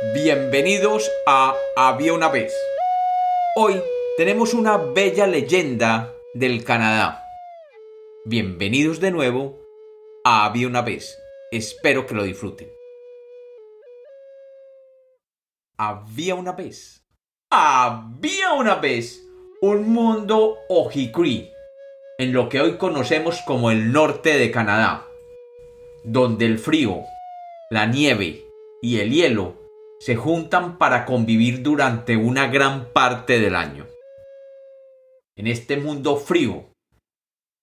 Bienvenidos a Había una vez. Hoy tenemos una bella leyenda del Canadá. Bienvenidos de nuevo a Había una vez. Espero que lo disfruten. Había una vez. Había una vez un mundo Ojicri, en lo que hoy conocemos como el norte de Canadá, donde el frío, la nieve y el hielo se juntan para convivir durante una gran parte del año. En este mundo frío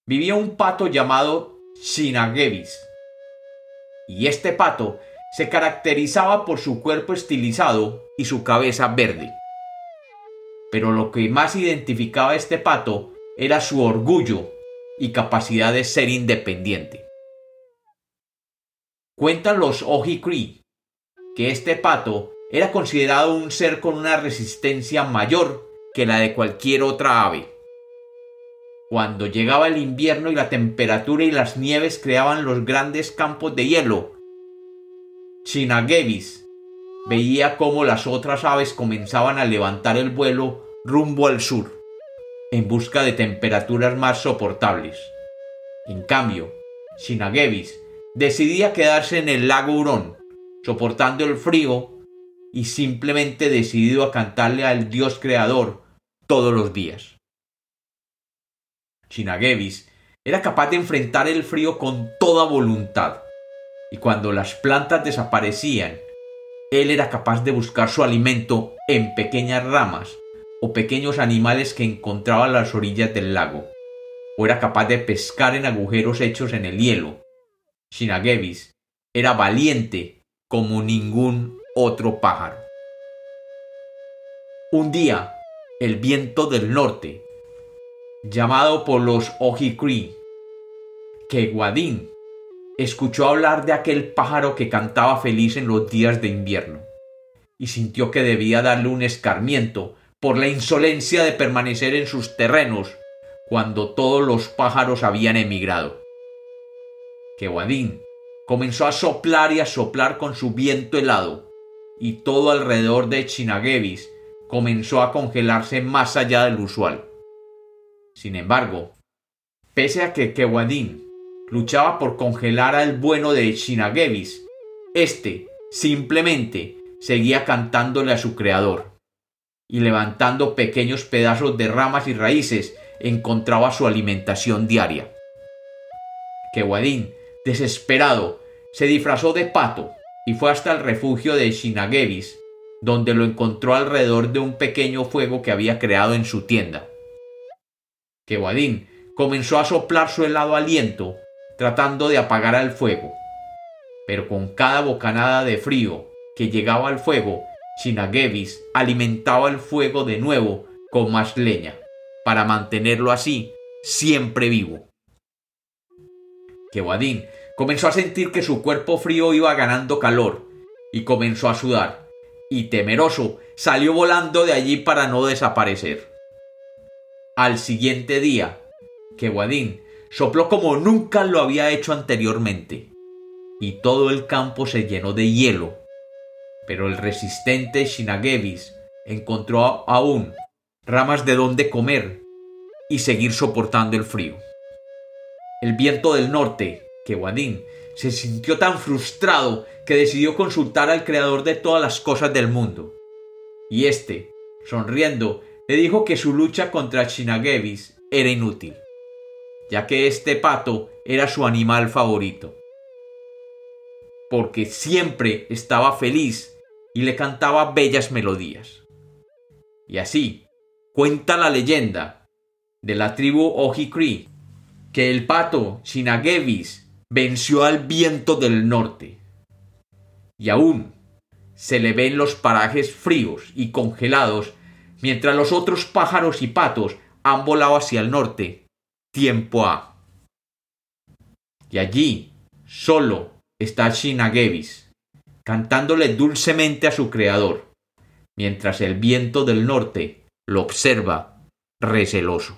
vivía un pato llamado Shinagevis. Y este pato se caracterizaba por su cuerpo estilizado y su cabeza verde. Pero lo que más identificaba a este pato era su orgullo y capacidad de ser independiente. Cuentan los Ojikri que este pato era considerado un ser con una resistencia mayor que la de cualquier otra ave. Cuando llegaba el invierno y la temperatura y las nieves creaban los grandes campos de hielo, Chinagevis veía cómo las otras aves comenzaban a levantar el vuelo rumbo al sur, en busca de temperaturas más soportables. En cambio, Chinagevis decidía quedarse en el lago Hurón, soportando el frío y simplemente decidido a cantarle al Dios creador todos los días. Chinagevis era capaz de enfrentar el frío con toda voluntad, y cuando las plantas desaparecían, él era capaz de buscar su alimento en pequeñas ramas o pequeños animales que encontraba a las orillas del lago, o era capaz de pescar en agujeros hechos en el hielo. Chinagevis era valiente como ningún otro pájaro. Un día, el viento del norte, llamado por los Ojikri, que Guadín escuchó hablar de aquel pájaro que cantaba feliz en los días de invierno, y sintió que debía darle un escarmiento por la insolencia de permanecer en sus terrenos cuando todos los pájaros habían emigrado. Que Guadín comenzó a soplar y a soplar con su viento helado, y todo alrededor de Chinagevis comenzó a congelarse más allá del usual. Sin embargo, pese a que Kewadin luchaba por congelar al bueno de Chinagevis, éste simplemente seguía cantándole a su creador, y levantando pequeños pedazos de ramas y raíces encontraba su alimentación diaria. Kewadin Desesperado, se disfrazó de pato y fue hasta el refugio de Shinagevis, donde lo encontró alrededor de un pequeño fuego que había creado en su tienda. Kewadin comenzó a soplar su helado aliento, tratando de apagar el fuego. Pero con cada bocanada de frío que llegaba al fuego, Shinagevis alimentaba el fuego de nuevo con más leña, para mantenerlo así siempre vivo que comenzó a sentir que su cuerpo frío iba ganando calor y comenzó a sudar, y temeroso salió volando de allí para no desaparecer. Al siguiente día, que sopló como nunca lo había hecho anteriormente, y todo el campo se llenó de hielo. Pero el resistente Shinagevis encontró aún ramas de donde comer y seguir soportando el frío. El viento del norte, Kewadin, se sintió tan frustrado que decidió consultar al creador de todas las cosas del mundo. Y éste, sonriendo, le dijo que su lucha contra Chinagevis era inútil, ya que este pato era su animal favorito. Porque siempre estaba feliz y le cantaba bellas melodías. Y así cuenta la leyenda de la tribu Ojikri que el pato Shinagevis venció al viento del norte. Y aún se le ven los parajes fríos y congelados mientras los otros pájaros y patos han volado hacia el norte, tiempo a. Y allí solo está Shinagevis, cantándole dulcemente a su creador, mientras el viento del norte lo observa receloso.